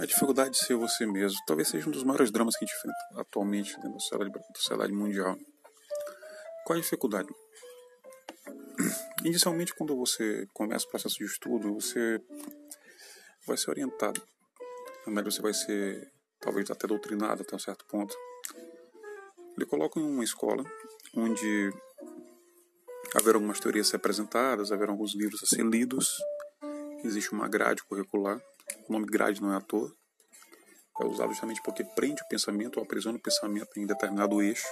A dificuldade de ser você mesmo talvez seja um dos maiores dramas que a gente enfrenta atualmente dentro da sociedade, da sociedade mundial. Qual a dificuldade? Inicialmente, quando você começa o processo de estudo, você vai ser orientado. Na verdade, você vai ser, talvez, até doutrinado até um certo ponto. Ele coloca em uma escola onde haverá algumas teorias a ser apresentadas, haverão alguns livros a ser lidos, existe uma grade curricular. O nome grade não é à toa. É usado justamente porque prende o pensamento ou aprisiona o pensamento em determinado eixo,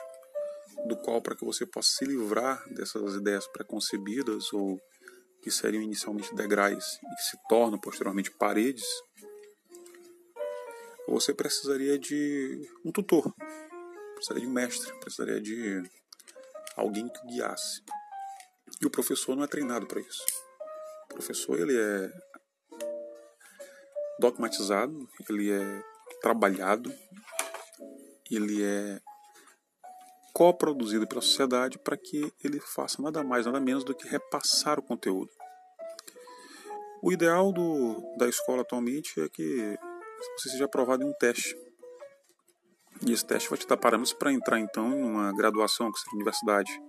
do qual, para que você possa se livrar dessas ideias preconcebidas ou que seriam inicialmente degraus e que se tornam posteriormente paredes, você precisaria de um tutor, precisaria de um mestre, precisaria de alguém que o guiasse. E o professor não é treinado para isso. O professor ele é dogmatizado, ele é trabalhado, ele é coproduzido pela sociedade para que ele faça nada mais, nada menos do que repassar o conteúdo. O ideal do, da escola atualmente é que você seja aprovado em um teste. E esse teste vai te dar parâmetros para entrar então em uma graduação, que seja a universidade.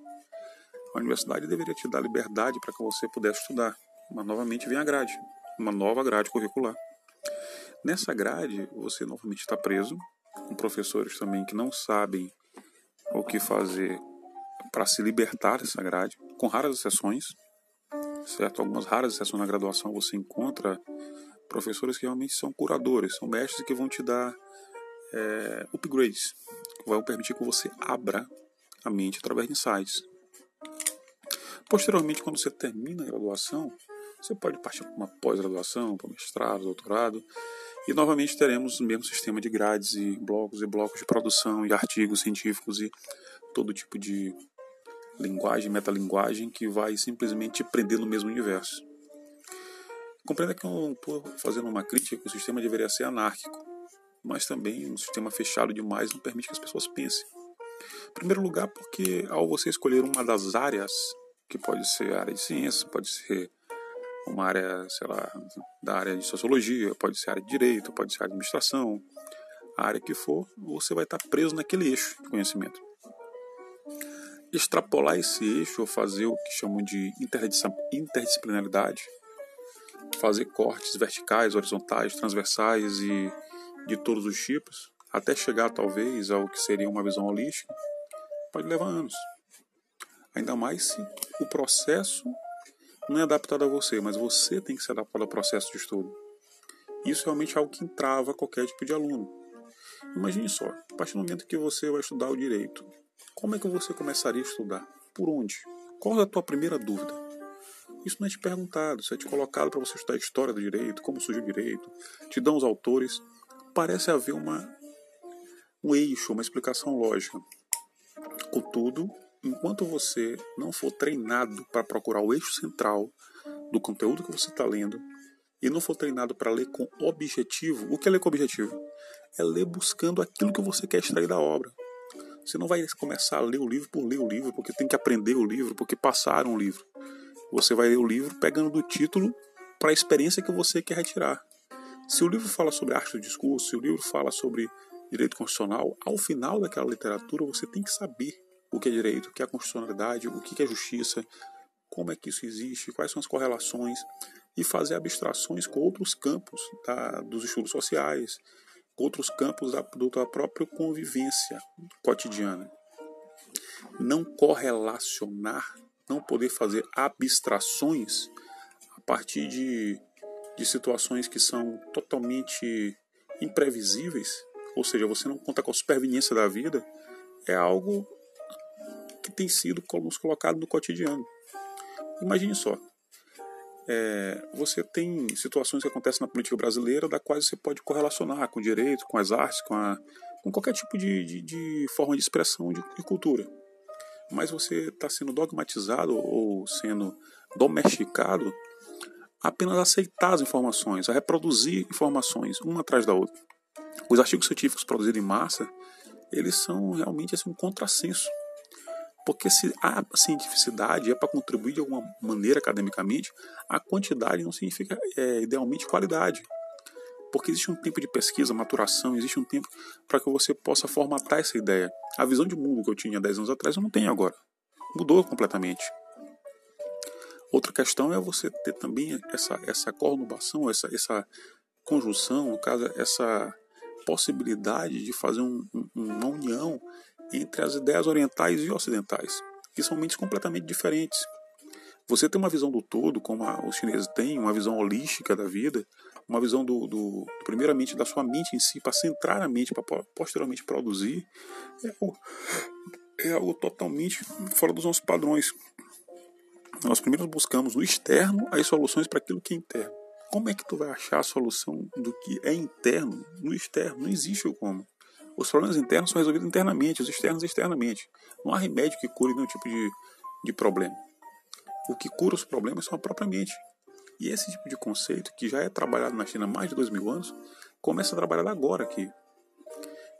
A universidade deveria te dar liberdade para que você pudesse estudar. Mas novamente vem a grade, uma nova grade curricular. Nessa grade, você novamente está preso, com professores também que não sabem o que fazer para se libertar dessa grade, com raras exceções, certo? Algumas raras exceções na graduação você encontra professores que realmente são curadores, são mestres que vão te dar é, upgrades, que vão permitir que você abra a mente através de insights. Posteriormente, quando você termina a graduação, você pode partir para uma pós-graduação, para mestrado, doutorado, e novamente teremos o mesmo sistema de grades e blocos e blocos de produção e artigos científicos e todo tipo de linguagem, metalinguagem que vai simplesmente te prender no mesmo universo. Compreenda que eu não estou fazendo uma crítica que o sistema deveria ser anárquico, mas também um sistema fechado demais não permite que as pessoas pensem. Em primeiro lugar, porque ao você escolher uma das áreas, que pode ser área de ciências, pode ser uma área, sei lá, da área de sociologia, pode ser área de direito, pode ser administração, a área que for, você vai estar preso naquele eixo de conhecimento. Extrapolar esse eixo ou fazer o que chamam de interdisciplinaridade, fazer cortes verticais, horizontais, transversais e de todos os tipos, até chegar talvez ao que seria uma visão holística, pode levar anos. Ainda mais se o processo não é adaptado a você, mas você tem que se adaptar ao processo de estudo. Isso realmente é algo que entrava qualquer tipo de aluno. Imagine só, a partir do momento que você vai estudar o direito, como é que você começaria a estudar? Por onde? Qual é a tua primeira dúvida? Isso não é te perguntado, isso é te colocado para você estudar a história do direito, como surgiu o direito, te dão os autores. Parece haver uma, um eixo, uma explicação lógica. Contudo, enquanto você não for treinado para procurar o eixo central do conteúdo que você está lendo e não for treinado para ler com objetivo, o que é ler com objetivo? É ler buscando aquilo que você quer extrair da obra. Você não vai começar a ler o livro por ler o livro, porque tem que aprender o livro, porque passaram o livro. Você vai ler o livro pegando do título para a experiência que você quer retirar. Se o livro fala sobre arte do discurso, se o livro fala sobre direito constitucional, ao final daquela literatura você tem que saber o que é direito, o que é constitucionalidade, o que é justiça, como é que isso existe, quais são as correlações, e fazer abstrações com outros campos dos estudos sociais, outros campos da, da própria convivência cotidiana. Não correlacionar, não poder fazer abstrações a partir de, de situações que são totalmente imprevisíveis, ou seja, você não conta com a superveniência da vida, é algo que tem sido nos colocado no cotidiano. Imagine só. É, você tem situações que acontecem na política brasileira da quais você pode correlacionar com o direito, com as artes, com, a, com qualquer tipo de, de, de, forma de expressão de, de cultura. Mas você está sendo dogmatizado ou sendo domesticado a apenas aceitar as informações, a reproduzir informações uma atrás da outra. Os artigos científicos produzidos em massa, eles são realmente assim, um contrassenso porque se a cientificidade é para contribuir de alguma maneira academicamente, a quantidade não significa é, idealmente qualidade. Porque existe um tempo de pesquisa, maturação, existe um tempo para que você possa formatar essa ideia. A visão de mundo que eu tinha 10 anos atrás eu não tenho agora. Mudou completamente. Outra questão é você ter também essa, essa conubação, essa, essa conjunção, no caso, essa possibilidade de fazer um, um, uma união entre as ideias orientais e ocidentais, que são mentes completamente diferentes. Você tem uma visão do todo, como a, os chineses têm, uma visão holística da vida, uma visão do, do primeiramente da sua mente em si, para centrar a mente, para posteriormente produzir, é algo, é algo totalmente fora dos nossos padrões. Nós primeiro buscamos no externo as soluções para aquilo que é interno. Como é que tu vai achar a solução do que é interno no externo? Não existe o como. Os problemas internos são resolvidos internamente, os externos externamente. Não há remédio que cure nenhum tipo de, de problema. O que cura os problemas são a própria mente. E esse tipo de conceito, que já é trabalhado na China há mais de dois mil anos, começa a trabalhar agora aqui.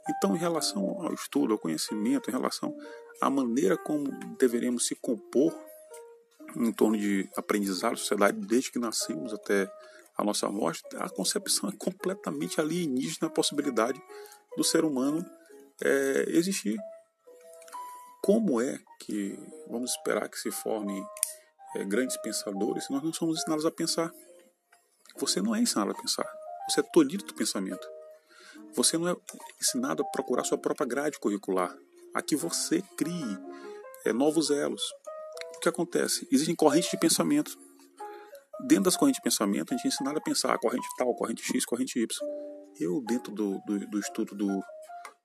Então, em relação ao estudo, ao conhecimento, em relação à maneira como deveremos se compor em torno de aprendizado, sociedade, desde que nascemos até a nossa morte, a concepção é completamente alienígena a possibilidade do ser humano é, existir. Como é que vamos esperar que se formem é, grandes pensadores se nós não somos ensinados a pensar? Você não é ensinado a pensar. Você é tolhido do pensamento. Você não é ensinado a procurar sua própria grade curricular, a que você crie é, novos elos. O que acontece? Existem correntes de pensamento. Dentro das correntes de pensamento, a gente é ensinado a pensar a corrente tal, corrente X, corrente Y. Eu, dentro do, do, do estudo do,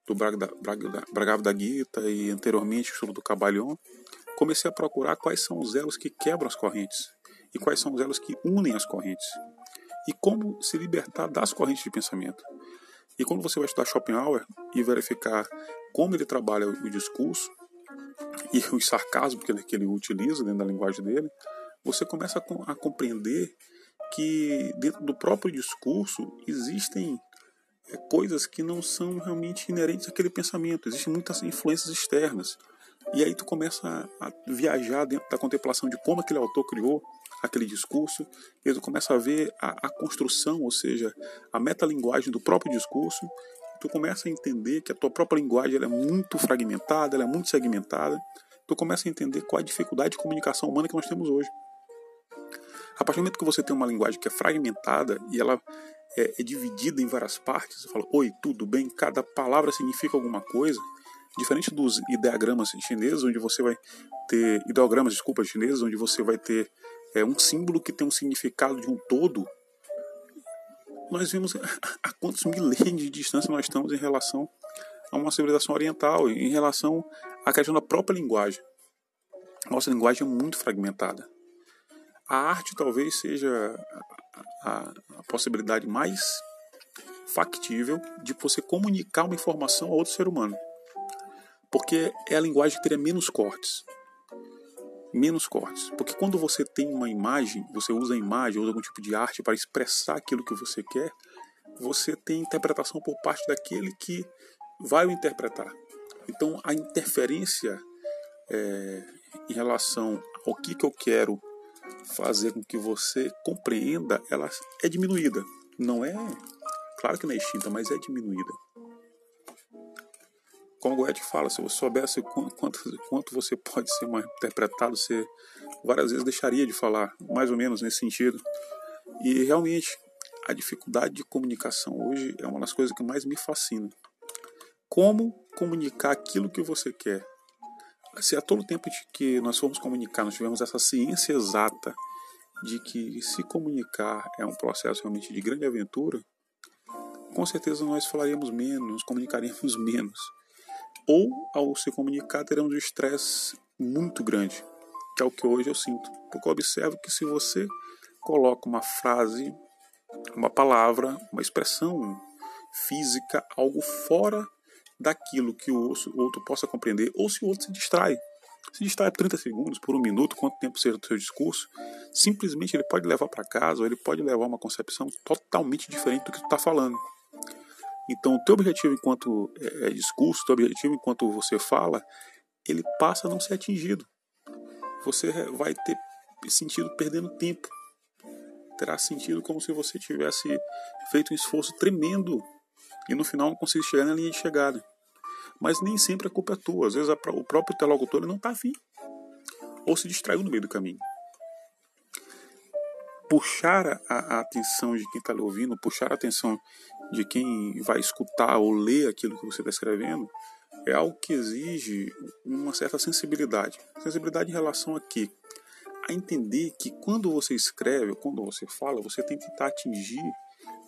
do Bhagavad Gita e anteriormente o estudo do Cabalhon, comecei a procurar quais são os elos que quebram as correntes e quais são os elos que unem as correntes e como se libertar das correntes de pensamento. E quando você vai estudar Schopenhauer e verificar como ele trabalha o discurso e os sarcasmos que ele, que ele utiliza dentro da linguagem dele, você começa a, a compreender que dentro do próprio discurso existem é, coisas que não são realmente inerentes àquele pensamento, existem muitas influências externas. E aí tu começa a viajar dentro da contemplação de como aquele autor criou aquele discurso, e aí tu começa a ver a, a construção, ou seja, a metalinguagem do próprio discurso, tu começa a entender que a tua própria linguagem é muito fragmentada, é muito segmentada, tu começa a entender qual é a dificuldade de comunicação humana que nós temos hoje. A partir do momento que você tem uma linguagem que é fragmentada e ela é, é dividida em várias partes, você fala, oi, tudo bem, cada palavra significa alguma coisa, Diferente dos ideogramas chineses, onde você vai ter ideogramas, desculpa, chineses, onde você vai ter é, um símbolo que tem um significado de um todo, nós vemos a quantos milênios de distância nós estamos em relação a uma civilização oriental, em relação à questão da própria linguagem. Nossa linguagem é muito fragmentada. A arte talvez seja a, a, possibilidade mais factível de você comunicar uma informação a outro ser humano porque é a linguagem que teria menos cortes. Menos cortes. Porque quando você tem uma imagem, você usa a imagem, usa algum tipo de arte para expressar aquilo que você quer, você tem interpretação por parte daquele que vai o interpretar. Então a interferência é, em relação ao que, que eu quero fazer com que você compreenda, ela é diminuída. Não é, claro que não é extinta, mas é diminuída como Goethe fala, se você soubesse quanto, quanto você pode ser mal interpretado, você várias vezes deixaria de falar, mais ou menos nesse sentido. E realmente, a dificuldade de comunicação hoje é uma das coisas que mais me fascina. Como comunicar aquilo que você quer? Se a todo tempo de que nós formos comunicar, nós tivemos essa ciência exata de que se comunicar é um processo realmente de grande aventura, com certeza nós falaríamos menos, nos comunicaríamos menos ou ao se comunicar teremos um estresse muito grande, que é o que hoje eu sinto. Porque eu observo que se você coloca uma frase, uma palavra, uma expressão física, algo fora daquilo que o outro possa compreender, ou se o outro se distrai. Se distrai por 30 segundos, por um minuto, quanto tempo seja o seu discurso, simplesmente ele pode levar para casa, ou ele pode levar uma concepção totalmente diferente do que tu está falando. Então, o teu objetivo enquanto é, é discurso, o teu objetivo enquanto você fala, ele passa a não ser atingido. Você vai ter sentido perdendo tempo. terá sentido como se você tivesse feito um esforço tremendo e no final não conseguir chegar na linha de chegada. Mas nem sempre a culpa é tua. Às vezes a, o próprio interlocutor não está afim. Ou se distraiu no meio do caminho. Puxar a, a atenção de quem está lhe ouvindo, puxar a atenção de quem vai escutar ou ler aquilo que você está escrevendo, é algo que exige uma certa sensibilidade. Sensibilidade em relação a quê? A entender que quando você escreve, quando você fala, você tem que tentar atingir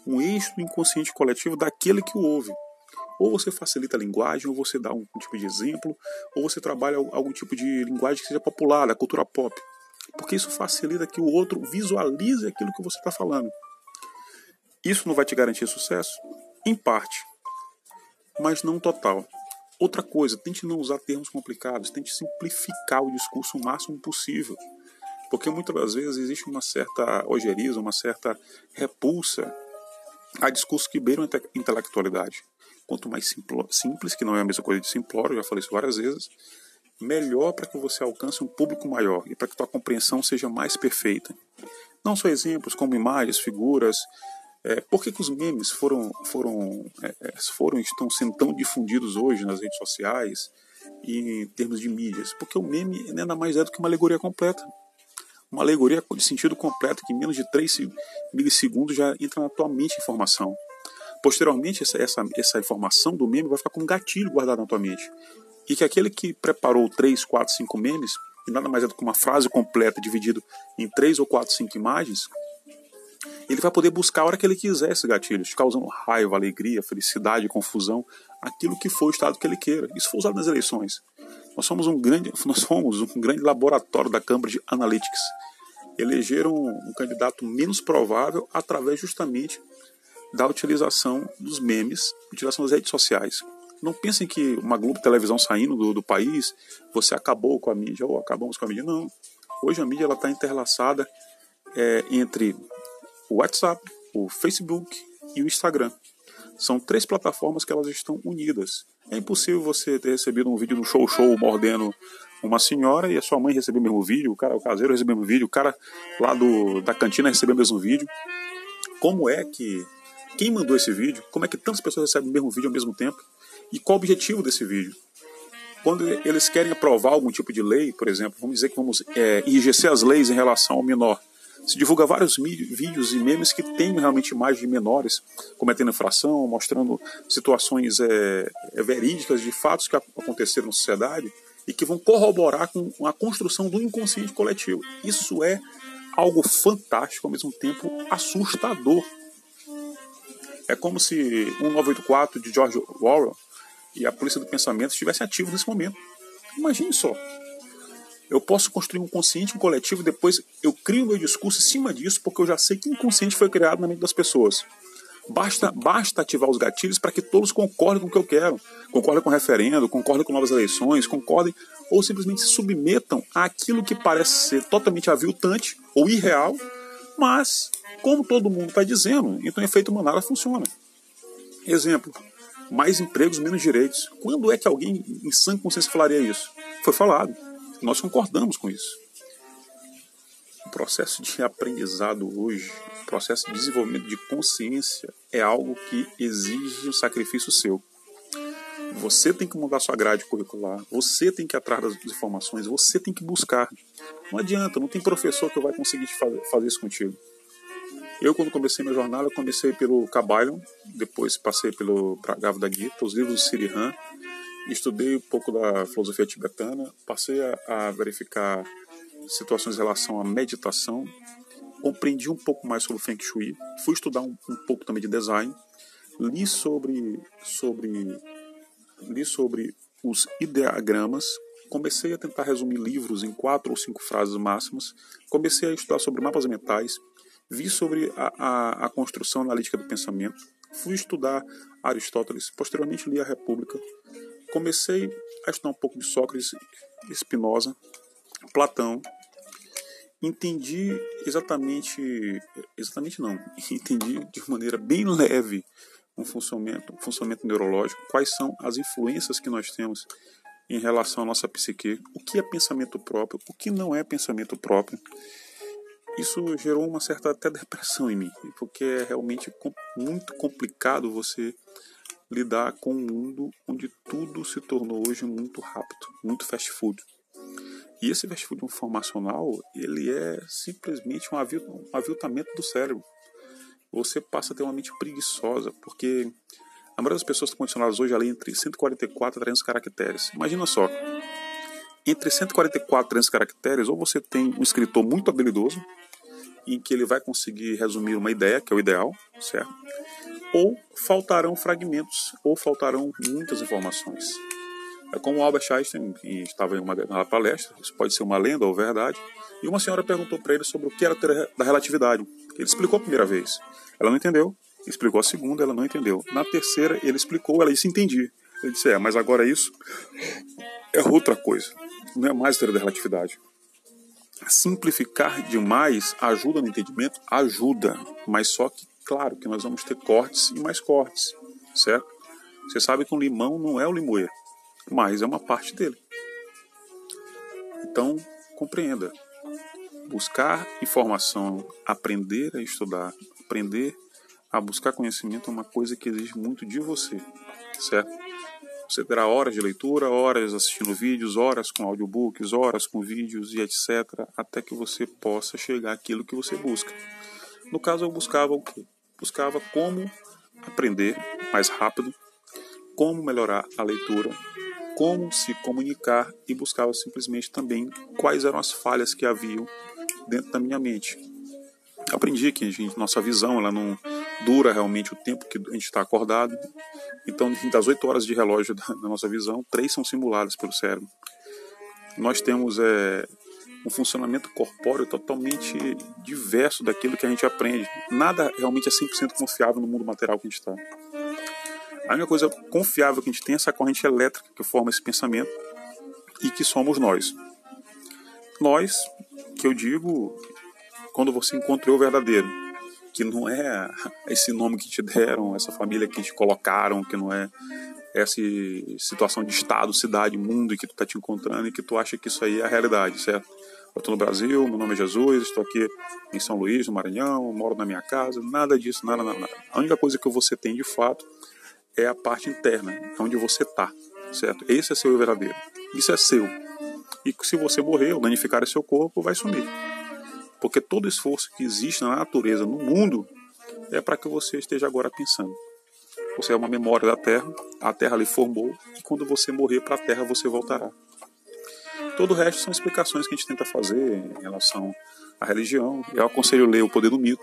um eixo inconsciente coletivo daquele que o ouve. Ou você facilita a linguagem, ou você dá um tipo de exemplo, ou você trabalha algum tipo de linguagem que seja popular, da cultura pop. Porque isso facilita que o outro visualize aquilo que você está falando. Isso não vai te garantir sucesso? Em parte, mas não total. Outra coisa, tente não usar termos complicados, tente simplificar o discurso o máximo possível. Porque muitas das vezes existe uma certa ojeriza, uma certa repulsa a discursos que beiram a intelectualidade. Quanto mais simples, que não é a mesma coisa de simplório, já falei isso várias vezes, melhor para que você alcance um público maior e para que tua compreensão seja mais perfeita. Não só exemplos como imagens, figuras. É, por que, que os memes foram, foram, é, é foram estão sendo tão difundidos hoje nas redes sociais e em termos de mídias? Porque o meme nada mais é do que uma alegoria completa uma alegoria de sentido completo que em menos de 3 milissegundos já entra na tua mente informação. Posteriormente, essa, essa, essa informação do meme vai ficar como um gatilho guardado na tua mente. E que aquele que preparou 3, 4, 5 memes, e nada mais é do que uma frase completa dividido em 3 ou 4, 5 imagens, ele vai poder buscar a hora que ele quiser esses gatilhos, causando raiva, alegria, felicidade, confusão, aquilo que for o estado que ele queira. Isso foi usado nas eleições. Nós somos um grande, nós fomos um grande laboratório da Cambridge Analytics. Elegeram um candidato menos provável através justamente da utilização dos memes, utilização das redes sociais. Não pensem que uma Globo televisão saindo do, do país, você acabou com a mídia ou acabamos com a mídia. Não. Hoje a mídia está interlaçada é, entre o WhatsApp, o Facebook e o Instagram. São três plataformas que elas estão unidas. É impossível você ter recebido um vídeo do show show mordendo uma senhora e a sua mãe receber o mesmo vídeo, o cara, o caseiro receber o mesmo vídeo, o cara lá do, da cantina receber o mesmo vídeo. Como é que. Quem mandou esse vídeo? Como é que tantas pessoas recebem o mesmo vídeo ao mesmo tempo? E qual o objetivo desse vídeo? Quando eles querem aprovar algum tipo de lei, por exemplo, vamos dizer que vamos é, enrijecer as leis em relação ao menor se divulga vários vídeos e memes que têm realmente imagens de menores cometendo infração, mostrando situações é, verídicas de fatos que aconteceram na sociedade e que vão corroborar com a construção do inconsciente coletivo. Isso é algo fantástico, ao mesmo tempo assustador. É como se 1984 de George Orwell e a Polícia do Pensamento estivessem ativos nesse momento. Imagine só, eu posso construir um consciente, um coletivo, depois eu crio meu discurso em cima disso, porque eu já sei que inconsciente foi criado na mente das pessoas. Basta, basta ativar os gatilhos para que todos concordem com o que eu quero. Concordem com o referendo, concordem com novas eleições, concordem ou simplesmente se submetam àquilo que parece ser totalmente aviltante ou irreal, mas, como todo mundo está dizendo, então o efeito manada funciona. Exemplo, mais empregos, menos direitos. Quando é que alguém em sã consciência falaria isso? Foi falado. Nós concordamos com isso. O processo de aprendizado hoje, o processo de desenvolvimento de consciência é algo que exige um sacrifício seu. Você tem que mudar sua grade curricular, você tem que ir atrás das informações, você tem que buscar. Não adianta, não tem professor que vai conseguir fazer isso contigo. Eu, quando comecei minha jornada, comecei pelo Kabbalah, depois passei pelo Bragava da Gita, os livros do Sirihan, estudei um pouco da filosofia tibetana, passei a, a verificar situações em relação à meditação, compreendi um pouco mais sobre o Feng Shui, fui estudar um, um pouco também de design, li sobre, sobre, li sobre os ideogramas, comecei a tentar resumir livros em quatro ou cinco frases máximas, comecei a estudar sobre mapas mentais, vi sobre a, a, a construção analítica do pensamento, fui estudar Aristóteles, posteriormente li a República, comecei a estudar um pouco de Sócrates, Spinoza, Platão, entendi exatamente, exatamente não, entendi de maneira bem leve um funcionamento, um funcionamento neurológico, quais são as influências que nós temos em relação à nossa psique, o que é pensamento próprio, o que não é pensamento próprio. isso gerou uma certa até depressão em mim, porque é realmente muito complicado você lidar com um mundo onde tudo se tornou hoje muito rápido, muito fast food. E esse fast food informacional, ele é simplesmente um aviltamento do cérebro. Você passa a ter uma mente preguiçosa, porque a maioria das pessoas estão condicionadas hoje a ler entre 144 e 300 caracteres. Imagina só, entre 144 e 300 caracteres, ou você tem um escritor muito habilidoso, em que ele vai conseguir resumir uma ideia, que é o ideal, certo? Ou faltarão fragmentos, ou faltarão muitas informações. É como Albert Einstein estava em uma, uma palestra, isso pode ser uma lenda ou verdade, e uma senhora perguntou para ele sobre o que era da relatividade. Ele explicou a primeira vez, ela não entendeu, explicou a segunda, ela não entendeu. Na terceira, ele explicou, ela disse entendi. Ele disse, é, mas agora isso é outra coisa, não é mais teoria da relatividade. Simplificar demais ajuda no entendimento? Ajuda, mas só que, claro, que nós vamos ter cortes e mais cortes, certo? Você sabe que um limão não é o limoeiro, mas é uma parte dele. Então, compreenda. Buscar informação, aprender a estudar, aprender a buscar conhecimento é uma coisa que exige muito de você, certo? Você terá horas de leitura, horas assistindo vídeos, horas com audiobooks, horas com vídeos e etc, até que você possa chegar àquilo que você busca. No caso, eu buscava o quê? Buscava como aprender mais rápido, como melhorar a leitura, como se comunicar e buscava simplesmente também quais eram as falhas que haviam dentro da minha mente. Aprendi que gente, nossa visão ela não dura realmente o tempo que a gente está acordado. Então, das 8 horas de relógio da, nossa visão, três são simuladas pelo cérebro. Nós temos é, um funcionamento corpóreo totalmente diverso daquilo que a gente aprende. Nada realmente é 100% confiável no mundo material que a gente está. A única coisa confiável que a gente tem é essa corrente elétrica que forma esse pensamento e que somos nós. Nós, que eu digo, quando você encontrou o verdadeiro, que não é esse nome que te deram, essa família que te colocaram, que não é essa situação de estado, cidade, mundo que tu tá te encontrando e que tu acha que isso aí é a realidade, certo? Eu estou no Brasil, meu nome é Jesus, estou aqui em São Luís, no Maranhão, moro na minha casa, nada disso, nada, nada, nada. A única coisa que você tem de fato é a parte interna, onde você tá, certo? Esse é seu verdadeiro. Isso é seu. E se você morrer ou danificar seu corpo, vai sumir. Porque todo esforço que existe na natureza, no mundo, é para que você esteja agora pensando. Você é uma memória da Terra, a Terra lhe formou, e quando você morrer para a Terra, você voltará. Todo o resto são explicações que a gente tenta fazer em relação à religião. Eu aconselho ler O Poder do Mito,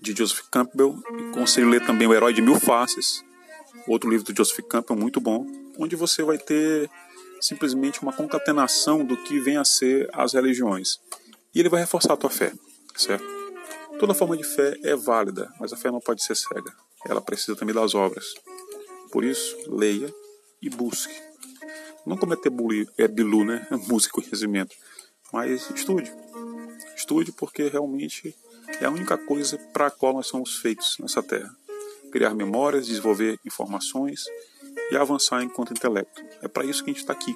de Joseph Campbell, e aconselho ler também O Herói de Mil Faces, outro livro do Joseph Campbell muito bom, onde você vai ter simplesmente uma concatenação do que vem a ser as religiões e ele vai reforçar a tua fé, certo? Toda forma de fé é válida, mas a fé não pode ser cega. Ela precisa também das obras. Por isso, leia e busque. Não cometer buli, é bilu, né? Música e conhecimento. Mas estude. Estude porque realmente é a única coisa para a qual nós somos feitos nessa terra. Criar memórias, desenvolver informações e avançar enquanto intelecto. É para isso que a gente está aqui.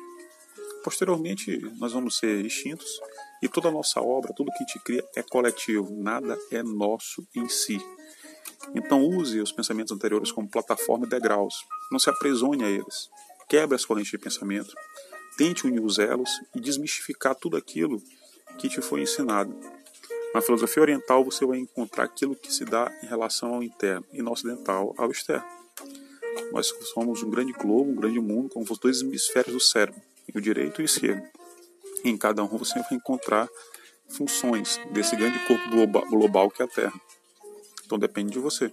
Posteriormente, nós vamos ser extintos e toda a nossa obra, tudo que a gente cria é coletivo, nada é nosso em si. Então use os pensamentos anteriores como plataforma e degraus. Não se aprisione a eles. Quebre as correntes de pensamento. Tente unir os elos e desmistificar tudo aquilo que te foi ensinado. Na filosofia oriental você vai encontrar aquilo que se dá em relação ao interno e no ocidental ao externo. Nós somos um grande globo, um grande mundo, como os dois hemisférios do cérebro, o direito e o esquerdo em cada um você vai encontrar funções desse grande corpo global que é a Terra. Então depende de você.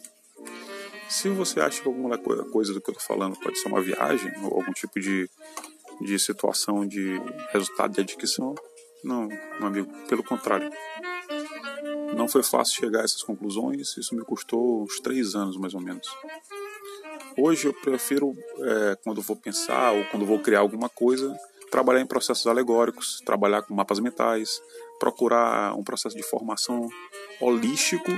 Se você acha que alguma coisa do que eu estou falando pode ser uma viagem ou algum tipo de, de situação de resultado de adquisição, não, meu amigo, pelo contrário. Não foi fácil chegar a essas conclusões, isso me custou uns três anos mais ou menos. Hoje eu prefiro, é, quando vou pensar ou quando vou criar alguma coisa, trabalhar em processos alegóricos, trabalhar com mapas mentais, procurar um processo de formação holístico,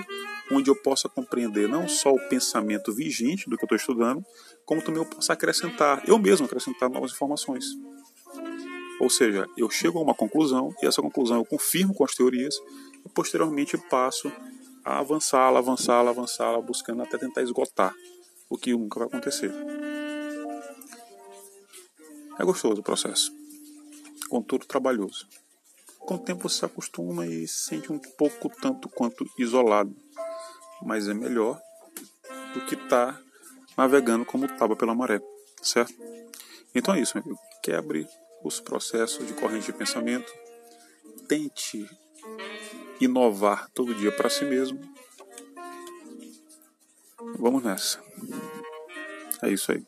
onde eu possa compreender não só o pensamento vigente do que eu estou estudando, como também eu possa acrescentar, eu mesmo acrescentar novas informações. Ou seja, eu chego a uma conclusão e essa conclusão eu confirmo com as teorias e posteriormente passo a avançá-la, avançá-la, avançá-la, buscando até tentar esgotar, o que nunca vai acontecer. É gostoso o processo, contudo trabalhoso. Com o tempo você se acostuma e se sente um pouco tanto quanto isolado, mas é melhor do que estar tá navegando como tábua pela maré, certo? Então é isso, meu amigo. Quebre os processos de corrente de pensamento, tente inovar todo dia para si mesmo. Vamos nessa. É isso aí.